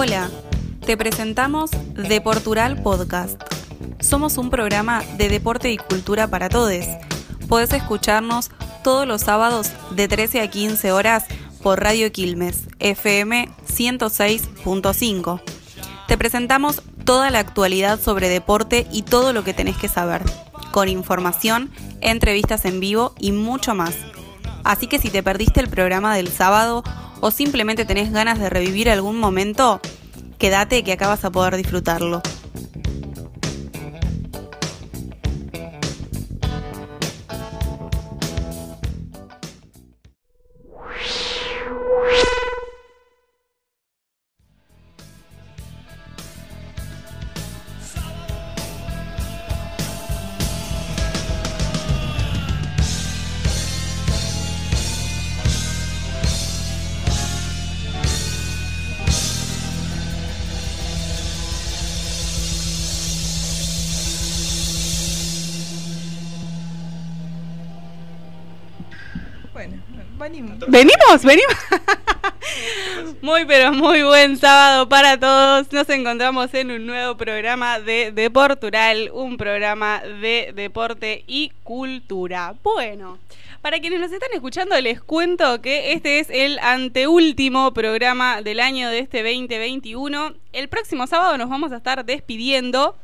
Hola, te presentamos Deportural Podcast. Somos un programa de deporte y cultura para todos. Podés escucharnos todos los sábados de 13 a 15 horas por Radio Quilmes, FM 106.5. Te presentamos toda la actualidad sobre deporte y todo lo que tenés que saber, con información, entrevistas en vivo y mucho más. Así que si te perdiste el programa del sábado o simplemente tenés ganas de revivir algún momento, quédate que acá vas a poder disfrutarlo. Venimos. ¿Venimos? ¿Venimos? Muy, pero muy buen sábado para todos. Nos encontramos en un nuevo programa de Deportural, un programa de deporte y cultura. Bueno, para quienes nos están escuchando, les cuento que este es el anteúltimo programa del año de este 2021. El próximo sábado nos vamos a estar despidiendo.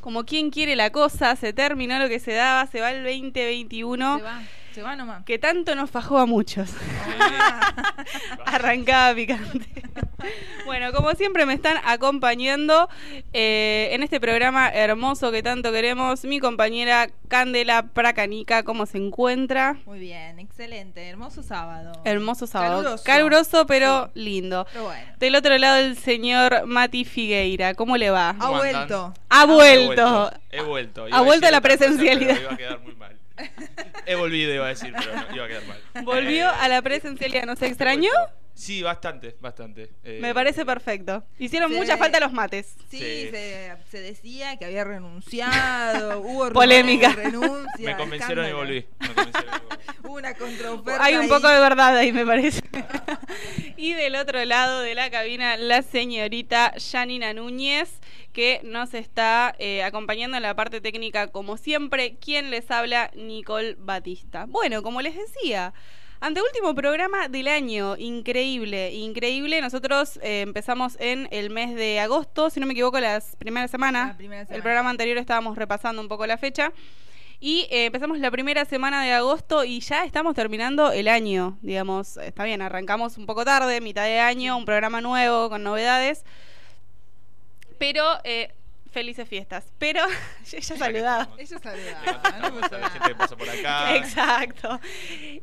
Como quien quiere la cosa, se terminó lo que se daba, se va el 2021 Se va, se va nomás. que tanto nos fajó a muchos. Ah. Arrancada picante. bueno, como siempre me están acompañando eh, en este programa hermoso que tanto queremos, mi compañera Candela Pracanica, ¿cómo se encuentra? Muy bien, excelente, hermoso sábado. Hermoso sábado. Caluroso. Caluroso, pero lindo. Pero bueno, Del otro lado el señor Mati Figueira, ¿cómo le va? ha vuelto. Ha He vuelto. He vuelto. Ha vuelto a la cosa, presencialidad. pero iba a quedar muy mal. He volvido, iba a decir, pero no, iba a quedar mal. Volvió Eh, a la presencialidad, ¿nos he extrañó? Sí, bastante, bastante. Eh, Me parece perfecto. Hicieron mucha falta los mates. Sí, Sí. Se, se decía que había renunciado, hubo Polémica. renuncia, Me convencieron y volví. Me convencieron y volví. Hubo una contraoferta. Hay un ahí. poco de verdad ahí, me parece. y del otro lado de la cabina, la señorita Janina Núñez, que nos está eh, acompañando en la parte técnica, como siempre. Quien les habla, Nicole Batista. Bueno, como les decía. Anteúltimo programa del año, increíble, increíble. Nosotros eh, empezamos en el mes de agosto, si no me equivoco, las primeras semanas. La primera El programa anterior estábamos repasando un poco la fecha. Y eh, empezamos la primera semana de agosto y ya estamos terminando el año, digamos. Está bien, arrancamos un poco tarde, mitad de año, un programa nuevo con novedades. Pero, eh, felices fiestas. Pero, ella saludaba. Ella saludaba, por acá. Exacto.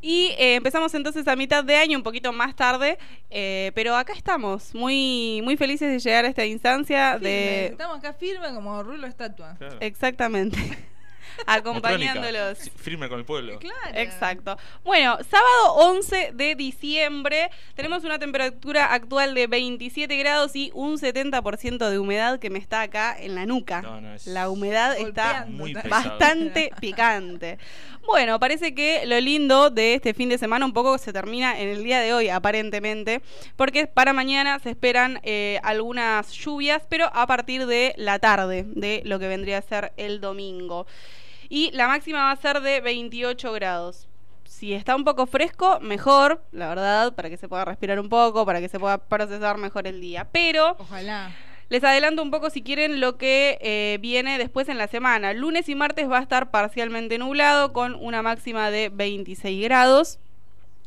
Y eh, empezamos entonces a mitad de año, un poquito más tarde, eh, pero acá estamos, muy, muy felices de llegar a esta instancia Firme, de... Estamos acá firmes como rulo estatua. Claro. Exactamente. Acompañándolos. Firme con el pueblo. Claro. Exacto. Bueno, sábado 11 de diciembre tenemos una temperatura actual de 27 grados y un 70% de humedad que me está acá en la nuca. No, no, es La humedad está muy bastante picante. Bueno, parece que lo lindo de este fin de semana un poco se termina en el día de hoy, aparentemente, porque para mañana se esperan eh, algunas lluvias, pero a partir de la tarde, de lo que vendría a ser el domingo. Y la máxima va a ser de 28 grados. Si está un poco fresco, mejor, la verdad, para que se pueda respirar un poco, para que se pueda procesar mejor el día. Pero Ojalá. les adelanto un poco si quieren lo que eh, viene después en la semana. Lunes y martes va a estar parcialmente nublado con una máxima de 26 grados.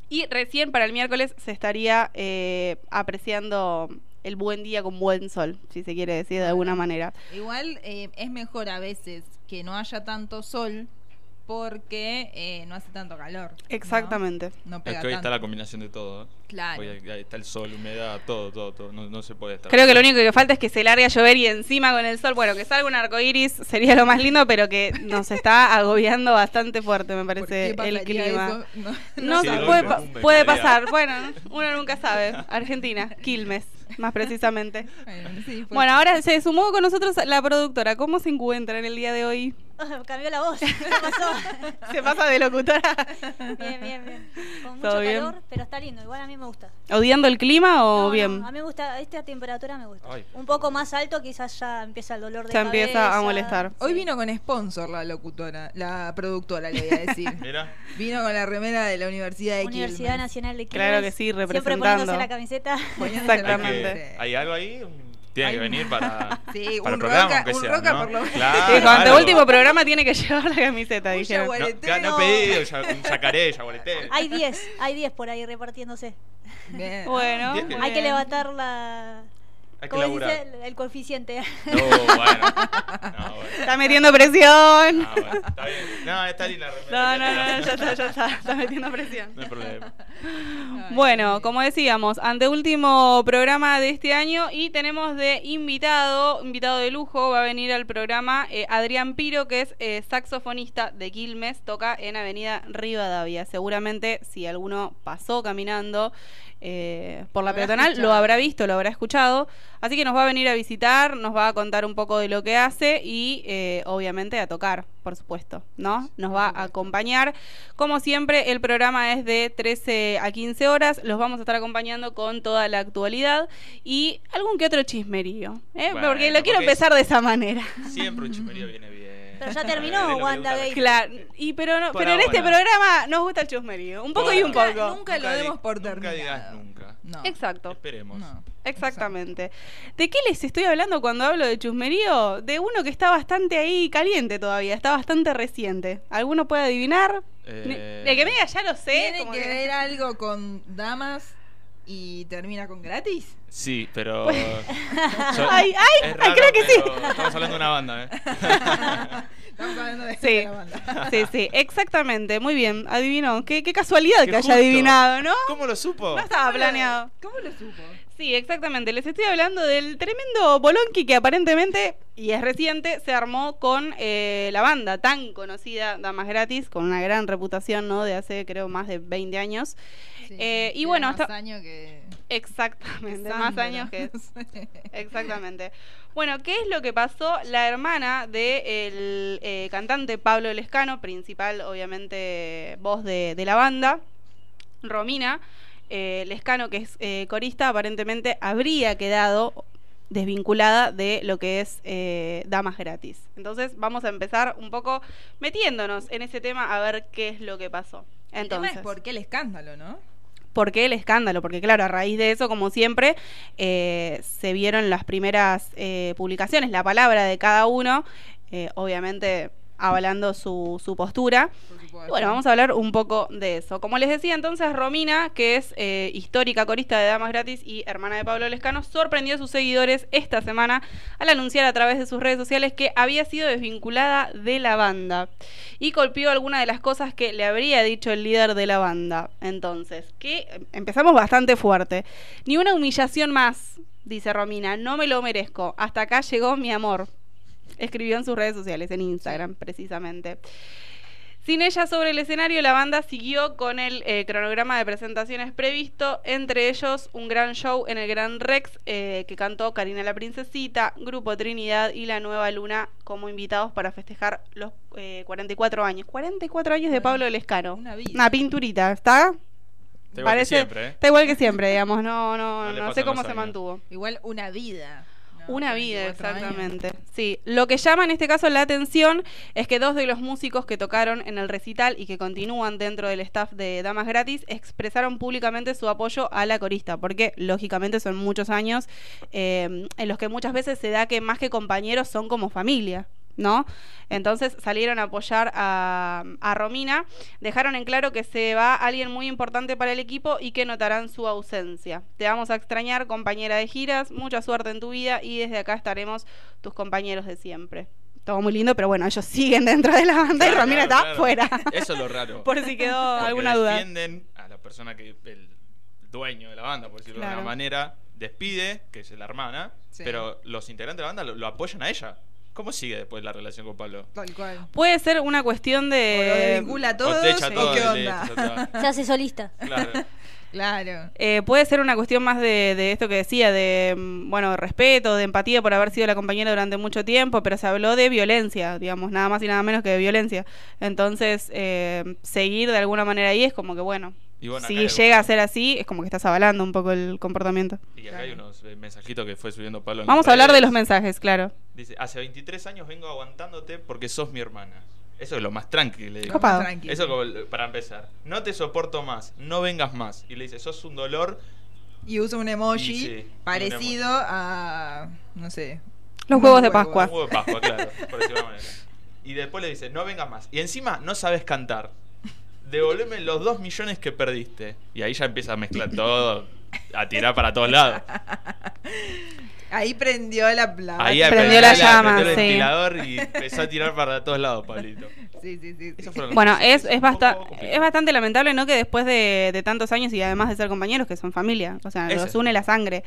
Y recién para el miércoles se estaría eh, apreciando el buen día con buen sol, si se quiere decir de alguna manera. Igual eh, es mejor a veces que no haya tanto sol porque eh, no hace tanto calor. Exactamente. No, Es pega que hoy está la combinación de todo. ¿eh? Claro. Hoy está el sol, humedad, todo, todo, todo. No, no se puede estar. Creo que lo único que falta es que se largue a llover y encima con el sol, bueno, que salga un arco iris sería lo más lindo, pero que nos está agobiando bastante fuerte, me ¿Por parece, qué el clima. eso? No, No, Sí, puede, puede pasar. Bueno, uno nunca sabe. Argentina, Quilmes, más precisamente. Bueno, sí, pues. Bueno, ahora se sumó con nosotros la productora. ¿Cómo se encuentra en el día de hoy? Cambió la voz. ¿Qué pasó? Se pasa de locutora. Bien, bien, bien. Con ¿Todo mucho bien? calor, pero está lindo. Igual a mí me gusta. ¿Odiando el clima o No, bien? no, a mí me gusta, esta temperatura me gusta. Ay. Un poco más alto, quizás ya empieza el dolor de Ya cabeza. empieza a molestar. Hoy Sí. vino con sponsor la locutora, la productora, le voy a decir. Mira. vino con la remera de la Universidad de Universidad Quilmes. Nacional de Quilmes. Claro que sí, Siempre representando. poniéndose la camiseta. Poniéndose la Exactamente. camiseta. ¿Hay algo ahí? Tiene que venir para, Sí, para un el programa, roca- aunque un sea, roca ¿no? por lo menos. Claro, Sí, cuando algo. último programa tiene que llevar la camiseta, Un dijeron. No, no he pedido ya, un yacaré, yaguareté. Hay 10, hay 10 por ahí repartiéndose. Bien. Bueno, Bien. Hay que levantar la... Hay que ¿Cómo se laburar. dice? El, el coeficiente. No, bueno. No, bueno. Está metiendo presión. Ah, bueno, está bien. No, está linda No, no, no, ya está, ya está. Está metiendo presión. No hay problema. Bueno, como decíamos, anteúltimo programa de este año y tenemos de invitado, invitado de lujo, va a venir al programa eh, Adrián Piro, que es eh, saxofonista de Quilmes, toca en Avenida Rivadavia. Seguramente si alguno pasó caminando eh, por la peatonal, lo habrá visto, lo habrá escuchado. Así que nos va a venir a visitar, nos va a contar un poco de lo que hace y eh, obviamente a tocar, por supuesto, ¿no? Nos va a acompañar. Como siempre, el programa es de 13 a 15 horas. Los vamos a estar acompañando con toda la actualidad y algún que otro chismerío. ¿eh? Bueno, porque lo quiero empezar de esa manera. Siempre un chismerío viene bien. Pero ya terminó, lo que le Wanda gusta a la Gay. gente. Claro, y pero, no, Por pero en este programa nos gusta el chusmerío. Un poco y un poco. nunca lo demos por nunca terminado. digas nunca. No. Exacto. Esperemos. No. Exactamente. ¿De qué les estoy hablando cuando hablo de chusmerío? De uno que está bastante ahí caliente todavía, está bastante reciente. ¿Alguno puede adivinar? Eh, De que me diga, ya lo sé. ¿Tiene como que que- ver algo con damas y termina con gratis? Sí, pero. Pues- yo- Ay, ay, es ay, raro, creo que sí. Estamos hablando de una banda, ¿eh? Estamos hablando de Sí. la banda. Sí, sí, exactamente. Muy bien, adivinó. Qué, qué casualidad Qué que justo. haya adivinado, ¿no? ¿Cómo lo supo? No estaba planeado. ¿Cómo lo supo? Sí, exactamente. Les estoy hablando del tremendo bolonqui que aparentemente, y es reciente, se armó con eh, la banda tan conocida Damas Gratis, con una gran reputación, ¿no? De hace, creo, más de 20 años. Sí, Eh, y bueno, más hasta- años que. Exactamente, más años que... Exactamente. Bueno, ¿qué es lo que pasó? La hermana del cantante Pablo Lescano, principal, obviamente, voz de, de la banda, Romina eh, Lescano, que es eh, corista, aparentemente habría quedado desvinculada de lo que es eh, Damas Gratis. Entonces vamos a empezar un poco metiéndonos en ese tema a ver qué es lo que pasó. El tema Entonces, es por qué el escándalo, ¿no? ¿Por qué el escándalo? Porque claro, a raíz de eso, como siempre, eh, se vieron las primeras eh, publicaciones, la palabra de cada uno, obviamente avalando su, su postura. Bueno, vamos a hablar un poco de eso. Como les decía entonces, Romina, que es eh, histórica corista de Damas Gratis y hermana de Pablo Lescano, sorprendió a sus seguidores esta semana al anunciar a través de sus redes sociales que había sido desvinculada de la banda y golpeó algunas de las cosas que le habría dicho el líder de la banda. Entonces, que empezamos bastante fuerte. Ni una humillación más, dice Romina, no me lo merezco. Hasta acá llegó mi amor. Escribió en sus redes sociales, en Instagram precisamente. Sin ella sobre el escenario, la banda siguió con el eh, cronograma de presentaciones previsto, entre ellos un gran show en el Gran Rex eh, que cantó Karina la Princesita, Grupo Trinidad y La Nueva Luna como invitados para festejar los eh, 44 años. 44 años de Pablo Lescano. una vida. Una pinturita, ¿está? Está igual que siempre, ¿eh? Está igual que siempre, digamos, no, no, No no sé cómo se mantuvo. Igual una vida. Una vida, 44 años. exactamente. Sí, lo que llama en este caso la atención es que dos de los músicos que tocaron en el recital y que continúan dentro del staff de Damas Gratis expresaron públicamente su apoyo a la corista, porque lógicamente son muchos años eh, en los que muchas veces se da que más que compañeros son como familia. ¿No? Entonces salieron a apoyar a, a Romina, dejaron en claro que se va alguien muy importante para el equipo y que notarán su ausencia. Te vamos a extrañar, compañera de giras, mucha suerte en tu vida y desde acá estaremos tus compañeros de siempre. Todo muy lindo, pero bueno, ellos siguen dentro de la banda y Romina claro, está claro. fuera. Eso es lo raro. Por si quedó Porque alguna duda. defienden a la persona que el dueño de la banda, por decirlo de alguna manera, despide, que es la hermana, Sí. pero los integrantes de la banda lo, lo apoyan a ella. ¿Cómo sigue después la relación con Pablo? Tal cual. Puede ser una cuestión O lo de... desvincula a todos. o te echa ¿o todo qué onda? Se hace solista. Claro. Claro. Eh, puede ser una cuestión más de, de esto que decía, de, mm, bueno, respeto, de empatía por haber sido la compañera durante mucho tiempo, pero se habló de violencia, digamos, nada más y nada menos que de violencia. Entonces, eh, seguir de alguna manera ahí es como que, bueno, Y bueno, acá si llega a ser así, es como que estás avalando un poco el comportamiento. Y acá hay unos eh, mensajitos que fue subiendo Pablo. en Vamos a hablar de los mensajes, claro. Dice, hace 23 años vengo aguantándote porque sos mi hermana. Eso es lo más tranquilo. le digo. Copado. Tranquilo. Eso como para empezar. No te soporto más, no vengas más. Y le dice, sos un dolor. Y usa un emoji Y sí, parecido un a. No sé. Los huevos de huevos. Pascua. Un huevo de Pascua, claro. Por decirlo de una manera. Y después le dice, no vengas más. Y encima no sabes cantar. Devolveme los dos millones que perdiste. Y ahí ya empieza a mezclar todo, a tirar para todos lados. Ahí prendió la plata. Ahí Prendió la apretó llama, apretó el sí. ventilador y empezó a tirar para todos lados, Pablito. Sí, sí, sí. sí. Bueno, es, es, basta- es bastante lamentable, ¿no? Que después de, de tantos años y además de ser compañeros, que son familia, o sea, Ese. los une la sangre.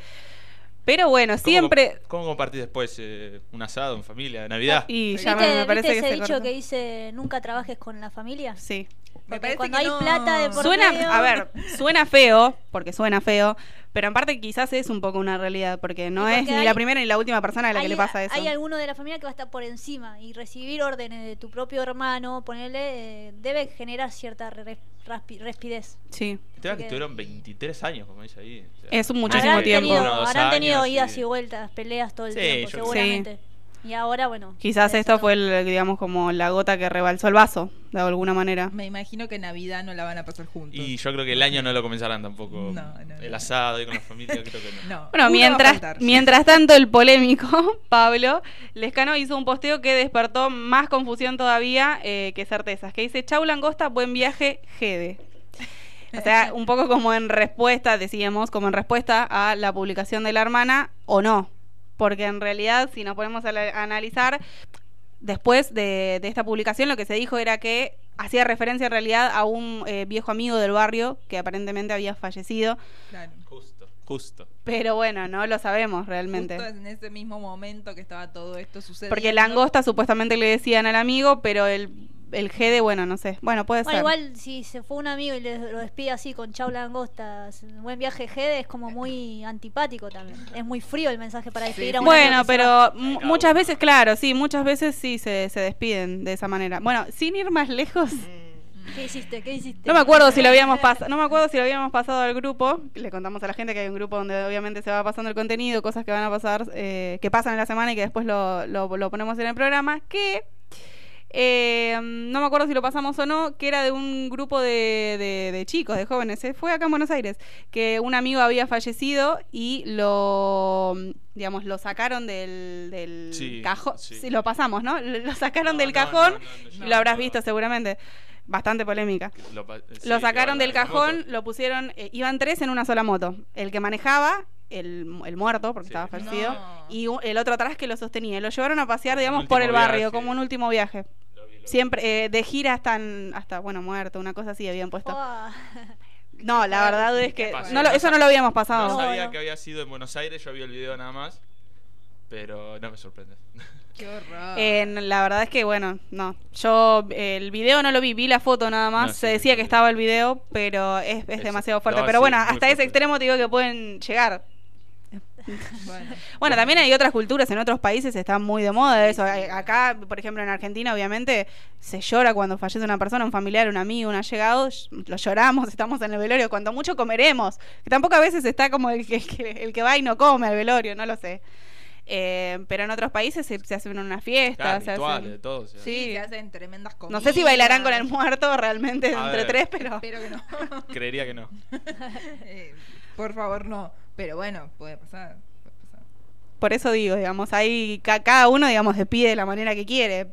Pero bueno, ¿Cómo siempre... comp- ¿Cómo compartís después eh, un asado en familia, de Navidad? Y ya ¿Viste, me, me parece viste que ese se dicho que dice nunca trabajes con la familia? Sí. Me Porque parece cuando que hay no- plata de por Suena, medio- a ver, suena feo, porque suena feo, pero en parte quizás es un poco una realidad, porque no es ni hay- la primera ni la última persona a la que le pasa eso. hay alguno de la familia que va a estar por encima y recibir órdenes de tu propio hermano, ponerle, eh, debe generar cierta re- raspi- respidez. Sí. El tema es que que- estuvieron 23 años, como dice ahí. o sea, Es un muchísimo habrán tiempo. tenido, habrán tenido años idas y- y vueltas, peleas todo el Sí, tiempo, yo creo. Y ahora, bueno. Quizás esto fue, el, digamos, como la gota que rebalsó el vaso, de alguna manera. Me imagino que Navidad no la van a pasar juntos. Y yo creo que el año no lo comenzarán tampoco. No, no, el no. asado ahí con la familia, creo que no. No. Bueno, mientras, mientras tanto el polémico Pablo Lescano hizo un posteo que despertó más confusión todavía eh, que certezas, que dice, chau langosta, buen viaje, Gede. O sea, un poco como en respuesta, decíamos, como en respuesta a la publicación de la hermana o no. Porque en realidad, si nos ponemos a, la- a analizar, después de, de esta publicación lo que se dijo era que hacía referencia en realidad a un eh, viejo amigo del barrio que aparentemente había fallecido. Claro. Justo, justo. Pero bueno, no lo sabemos realmente. Justo en ese mismo momento que estaba todo esto sucediendo. Porque langosta supuestamente le decían al amigo, pero el, el Gede, bueno, no sé. Bueno, puede Bueno, ser. igual si se fue un amigo y le, lo despide así con chau langostas, buen viaje Gede, es como muy antipático también. Es muy frío el mensaje para despedir a un Bueno, pero muchas veces, claro, sí, muchas veces sí se, se despiden de esa manera. Bueno, sin ir más lejos, ¿Qué hiciste? ¿Qué hiciste? no me acuerdo si lo habíamos pasado, no me acuerdo si lo habíamos pasado al grupo. Le contamos a la gente que hay un grupo donde obviamente se va pasando el contenido, cosas que van a pasar, eh, que pasan en la semana y que después lo, lo- lo ponemos en el programa. Que eh, no me acuerdo si lo pasamos o no, que era de un grupo de, de- de chicos, de jóvenes. eh, Fue acá en Buenos Aires, que un amigo había fallecido y lo, digamos, lo sacaron del, del Sí, cajón. sí. Sí, lo pasamos, ¿no? Lo sacaron No, del no, cajón no, lo habrás visto seguramente. Bastante polémica. Lo, que sacaron del cajón, lo pusieron, eh, iban tres en una sola moto. El que manejaba, el, el muerto, porque Sí. estaba fallecido, No. y un- el otro atrás que lo sostenía. Lo llevaron a pasear, Como digamos, por el barrio, viaje. como un último viaje. Lo vi, lo vi. Siempre, eh, de gira hasta, en- hasta, bueno, muerto, una cosa así habían puesto. No, la verdad es que Pasó. no lo- eso no lo habíamos pasado. No sabía no. que había sido en Buenos Aires, yo vi el video nada más. Pero no me sorprende. Qué horror. Eh, la verdad es que, bueno, no. Yo eh, el video no lo vi, vi la foto nada más. No, sí, Se decía sí, que sí. estaba el video, pero es, es Es- demasiado fuerte. no, pero sí, bueno, hasta fuerte. ese extremo te digo que pueden llegar. Bueno. Bueno, también hay otras culturas, en otros países está muy de moda eso. Acá, por ejemplo, en Argentina, obviamente, se llora cuando fallece una persona, un familiar, un amigo, un allegado. ll- Lo lloramos, estamos en el velorio. Cuanto mucho comeremos. Que tampoco a veces está como el que, el que, el que va y no come al velorio, no lo sé. Eh, pero en otros países se, se hacen unas fiestas. Claro, se rituales, hacen- de todo. Sí. Se hacen tremendas cosas. No sé si bailarán con el muerto realmente A entre ver. tres, pero. Espero que no. Creería que no. Eh, por favor, no. Pero bueno, puede pasar. puede pasar. Por eso digo, digamos, ahí ca- cada uno, digamos, despide de la manera que quiere.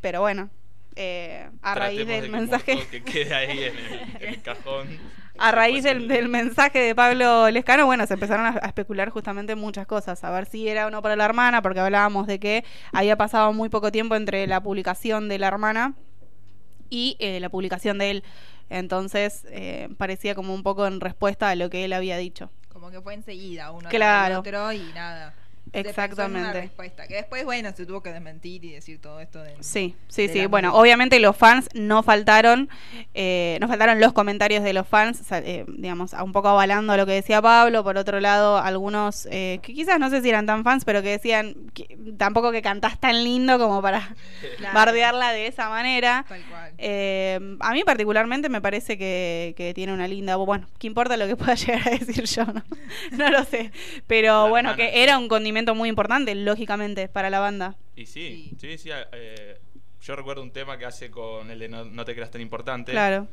Pero bueno, eh, a raíz del de que mensaje. Que quede ahí en el, en el cajón. A raíz del, el- del mensaje de Pablo Lescano, bueno, se empezaron a, a especular justamente muchas cosas, a ver si era o no para la hermana, porque hablábamos de que había pasado muy poco tiempo entre la publicación de la hermana y eh, la publicación de él. Entonces, eh, parecía como un poco en respuesta a lo que él había dicho. Como que fue enseguida uno Claro. otro y nada. Una Exactamente. respuesta, que después, bueno, se tuvo que desmentir y decir todo esto de... Sí, sí, de sí. Bueno, obviamente los fans no faltaron, eh, no faltaron los comentarios de los fans, eh, digamos, a- un poco avalando lo que decía Pablo. Por otro lado, algunos eh, que quizás no sé si eran tan fans, pero que decían que, tampoco que cantás tan lindo como para Claro. bardearla de esa manera. Tal cual. Eh, a mí particularmente me parece que, que tiene una linda. Bueno, ¿qué importa lo que pueda llegar a decir yo? No, no lo sé. Pero bueno, que era un condimento muy importante, lógicamente, para la banda. Y sí, Sí. sí, sí. eh, yo recuerdo un tema que hace con el de No, No te creas tan importante. Claro.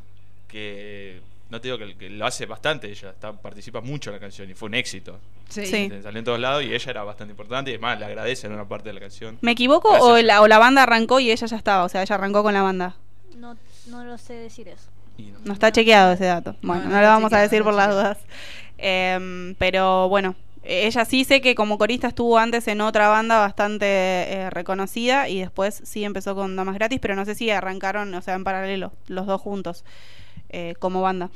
Que no te digo que, que lo hace bastante ella, está, participa mucho en la canción y fue un éxito. Sí. Sí. Salió en todos lados y ella era bastante importante y además le agradecen una parte de la canción. ¿Me equivoco o la, o la banda arrancó y ella ya estaba? O sea, ella arrancó con la banda. No, no lo sé decir eso. No- No está chequeado ese dato. Bueno, no lo vamos a decir no por las dudas. Em, pero bueno, ella sí sé que como corista estuvo antes en otra banda bastante eh, reconocida y después sí empezó con Damas Gratis, pero no sé si arrancaron, o sea, en paralelo, los dos juntos, eh, como banda.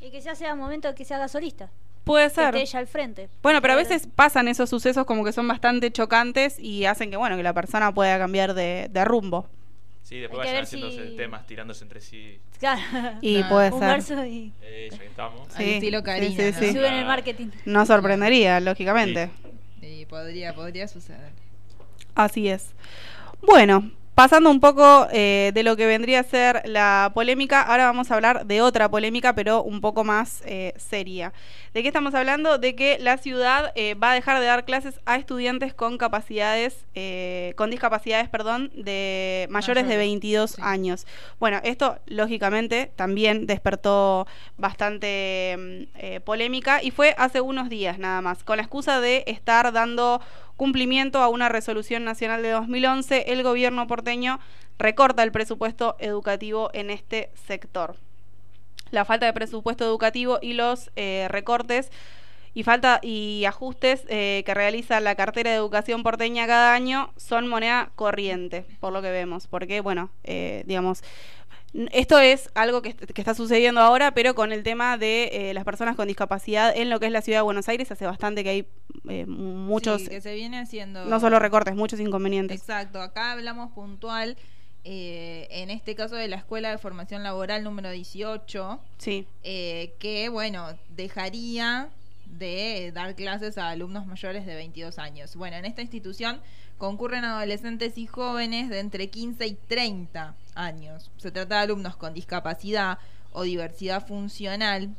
Y que ya sea momento de que se haga solista. Puede Que ser. esté ella al frente. Bueno, pero a veces pasan esos sucesos como que son bastante chocantes y hacen que, bueno, que la persona pueda cambiar de, de rumbo. Sí, después que vayan ver haciéndose si- temas, tirándose entre sí. Claro. Y puede un ser. verso y Eh, ya que estamos. Al estilo Karina, sí, ¿no? sí, sí. suben el marketing. No sorprendería, lógicamente. Y podría, podría suceder. Así es. Bueno, pasando un poco eh, de lo que vendría a ser la polémica, ahora vamos a hablar de otra polémica, pero un poco más eh, seria. ¿De qué estamos hablando? De que la ciudad eh, va a dejar de dar clases a estudiantes con capacidades, eh, con discapacidades, perdón, de mayores de Mayores, 22 sí. años. Bueno, esto lógicamente también despertó bastante mm, eh, polémica y fue hace unos días nada más, con la excusa de estar dando cumplimiento a una resolución nacional de 2011, el gobierno porteño recorta el presupuesto educativo en este sector. La falta de presupuesto educativo y los eh, recortes y falta y ajustes eh, que realiza la cartera de educación porteña cada año son moneda corriente, por lo que vemos, porque bueno, eh, digamos, esto es algo que, est- que está sucediendo ahora, pero con el tema de eh, las personas con discapacidad en lo que es la ciudad de Buenos Aires hace bastante que hay eh, muchos, Sí, que se viene haciendo... no solo recortes, muchos inconvenientes. Exacto, acá hablamos puntual, eh, en este caso de la Escuela de Formación Laboral número 18, Sí, eh, que, bueno, dejaría de dar clases a alumnos mayores de 22 años. Bueno, en esta institución concurren adolescentes y jóvenes de entre 15 y 30 años. Se trata de alumnos con discapacidad o diversidad funcional.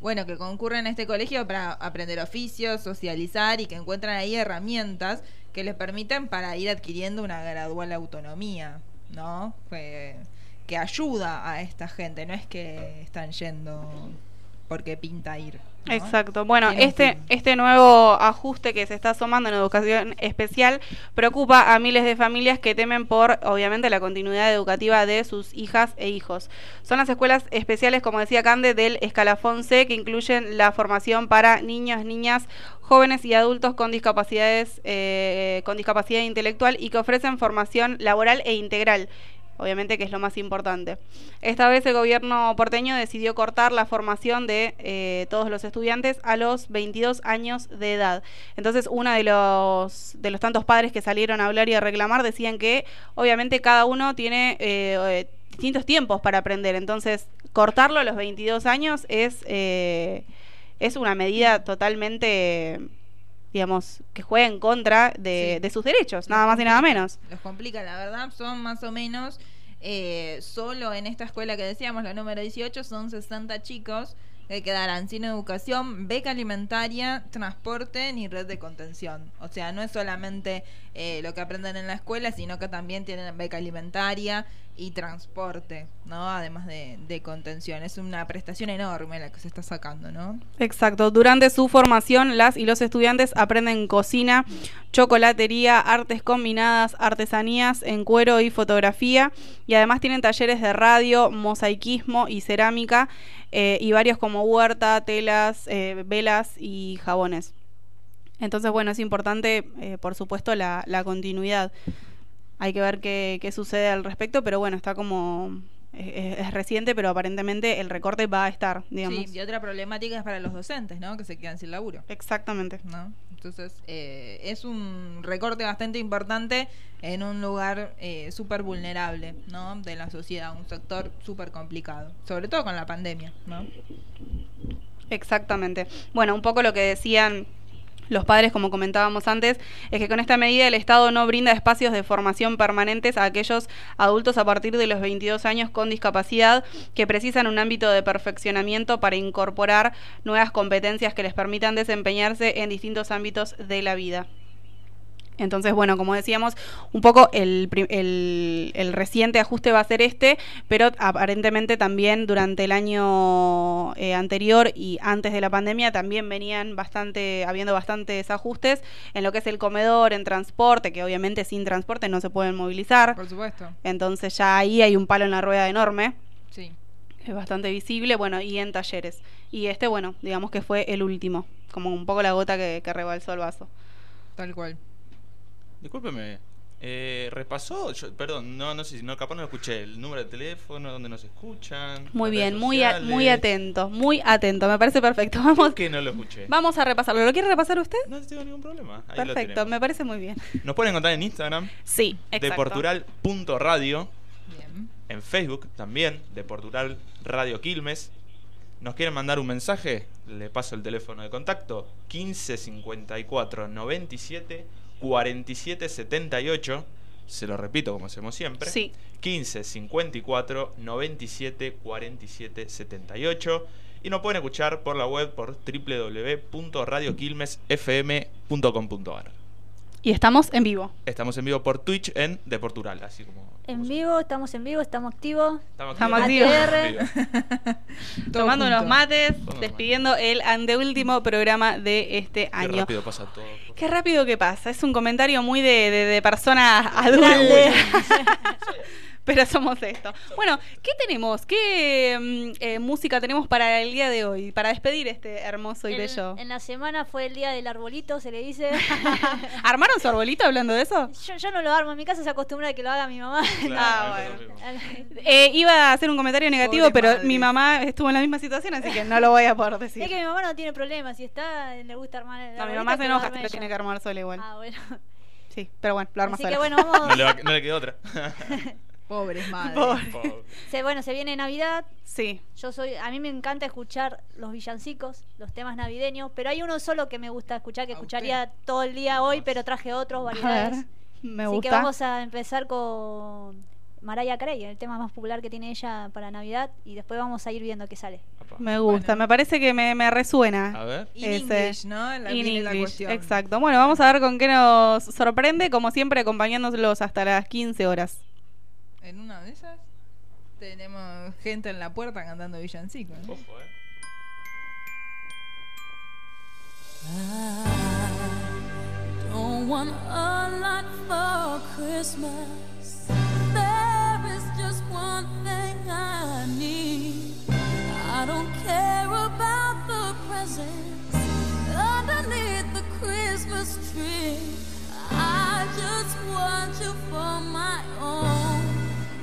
Bueno, que concurren a este colegio para aprender oficios, socializar y que encuentran ahí herramientas que les permiten para ir adquiriendo una gradual autonomía, ¿no? Que, que ayuda a esta gente, no es que están yendo porque pinta ir. ¿no? Exacto. Bueno, este, este nuevo ajuste que se está sumando en educación especial preocupa a miles de familias que temen por, obviamente, la continuidad educativa de sus hijas e hijos. Son las escuelas especiales, como decía Cande, del escalafón C, que incluyen la formación para niños, niñas, jóvenes y adultos con discapacidades, eh, con discapacidad intelectual y que ofrecen formación laboral e integral. Obviamente que es lo más importante. Esta vez el gobierno porteño decidió cortar la formación de eh, todos los estudiantes a los 22 años de edad. Entonces, uno de los, de los tantos padres que salieron a hablar y a reclamar decían que obviamente cada uno tiene eh, eh, distintos tiempos para aprender. Entonces, cortarlo a los 22 años es, eh, es una medida totalmente, digamos, que juega en contra de, Sí. de sus derechos, nada más y nada menos. Los complica, la verdad, son más o menos, eh, solo en esta escuela que decíamos, la número 18, son 60 chicos que quedarán sin educación, beca alimentaria, transporte ni red de contención. O sea, no es solamente eh, lo que aprenden en la escuela, sino que también tienen beca alimentaria y transporte, ¿no? Además de, de contención. Es una prestación enorme la que se está sacando, ¿no? Exacto. Durante su formación, las y los estudiantes aprenden cocina, chocolatería, artes combinadas, artesanías en cuero y fotografía. Y además tienen talleres de radio, mosaicismo y cerámica. Eh, y varios como huerta, telas, eh, velas y jabones. Entonces, bueno, es importante, eh, por supuesto, la, la continuidad. Hay que ver qué, qué sucede al respecto, pero bueno, está como es, es reciente, pero aparentemente el recorte va a estar, digamos. Sí, y otra problemática es para los docentes, ¿no? Que se quedan sin laburo. Exactamente. ¿no? Entonces, eh, es un recorte bastante importante en un lugar eh, súper vulnerable, ¿no? De la sociedad, un sector súper complicado, sobre todo con la pandemia, ¿no? Exactamente. Bueno, un poco lo que decían los padres, como comentábamos antes, es que con esta medida el Estado no brinda espacios de formación permanentes a aquellos adultos a partir de los 22 años con discapacidad que precisan un ámbito de perfeccionamiento para incorporar nuevas competencias que les permitan desempeñarse en distintos ámbitos de la vida. Entonces, bueno, como decíamos, un poco el, el reciente ajuste va a ser este, pero aparentemente también durante el año eh, anterior y antes de la pandemia también venían bastante, habiendo bastantes ajustes en lo que es el comedor, en transporte, que obviamente sin transporte no se pueden movilizar. Por supuesto, Entonces ya ahí hay un palo en la rueda enorme, sí. es bastante visible, bueno, y en talleres. Y este, bueno, digamos que fue el último, como un poco la gota que, que rebalsó el vaso. Tal cual. Discúlpeme. Eh, repasó, yo- perdón, no, no sé si no, capaz no escuché el número de teléfono, donde nos escuchan. Muy bien, muy, a- muy atento, muy atento, me parece perfecto. Vamos, ¿Por qué no lo escuché? vamos a repasarlo. ¿Lo quiere repasar usted? No tengo ningún problema. Ahí lo Perfecto, me parece muy bien. Nos pueden encontrar en Instagram, Sí, exacto. deportural.radio, Bien. en Facebook también, Deportural Radio Quilmes. ¿Nos quieren mandar un mensaje? Le paso el teléfono de contacto 15 54 97 47 78. Se lo repito como hacemos siempre. Sí. 15 54 97 47 78. Y nos pueden escuchar por la web por www.radioquilmesfm.com.ar. Y estamos en vivo. Estamos en vivo por Twitch en Deportural, así como. En como vivo, estamos en vivo, estamos activos. Estamos activos. Tomando unos mates, Tomando despidiendo el anteúltimo programa de este Qué año. rápido pasa todo. Qué rápido que pasa. Es un comentario muy de, de, de persona adulta. Pero somos esto. Bueno, ¿qué tenemos? ¿Qué mm, eh, música tenemos para el día de hoy? Para despedir este hermoso y En- bello. En, la semana fue el día del arbolito, se le dice. ¿Armaron su arbolito hablando de eso? yo, yo no lo armo, en mi casa se acostumbra a que lo haga mi mamá. Claro, Ah, bueno. Eh, iba a hacer un comentario negativo, Pobre pero madre. mi mamá estuvo en la misma situación, así que no lo voy a poder decir. Es que mi mamá no tiene problemas, si está, le gusta armar el No, mi mamá se lo enoja, pero ella. tiene que armar sola igual. Ah, bueno. Sí, pero bueno, lo arma Así sola. que bueno, vamos. No le, va- no le quedó otra. Pobres madres. Pobre. Pobre. Se, bueno, se viene Navidad. Sí. Yo soy, a mí me encanta escuchar los villancicos, los temas navideños, pero hay uno solo que me gusta escuchar, que ¿A escucharía todo el día hoy, pero traje otros A ver, variedades. me Así gusta. que vamos a empezar con Mariah Carey, el tema más popular que tiene ella para Navidad, y después vamos a ir viendo qué sale. Me gusta, Bueno. me parece que me, me resuena. A ver. In Ese. English, ¿no? La, In viene la English, cuestión. exacto. Bueno, vamos a ver con qué nos sorprende, como siempre, acompañándolos hasta las 15 horas. En una de esas tenemos gente en la puerta cantando villancico. ¿no? Ojo, eh. Don't want a lot for Christmas. There is just one thing I need. I don't care about the presents underneath the Christmas tree. I just want you for my own,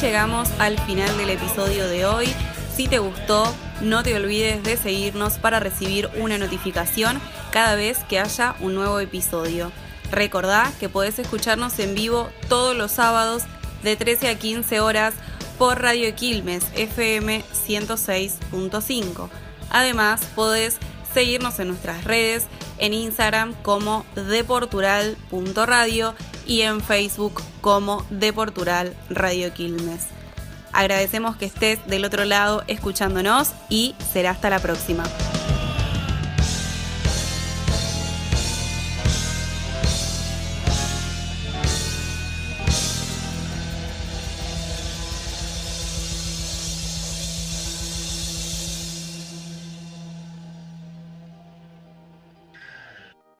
Llegamos al final del episodio de hoy. Si te gustó, no te olvides de seguirnos para recibir una notificación cada vez que haya un nuevo episodio. Recordá que podés escucharnos en vivo todos los sábados de 13 a 15 horas por Radio Quilmes FM 106.5. Además, podés seguirnos en nuestras redes, en Instagram como deportural.radio y en Facebook como Deportural Radio Quilmes. Agradecemos que estés del otro lado escuchándonos y será hasta la próxima.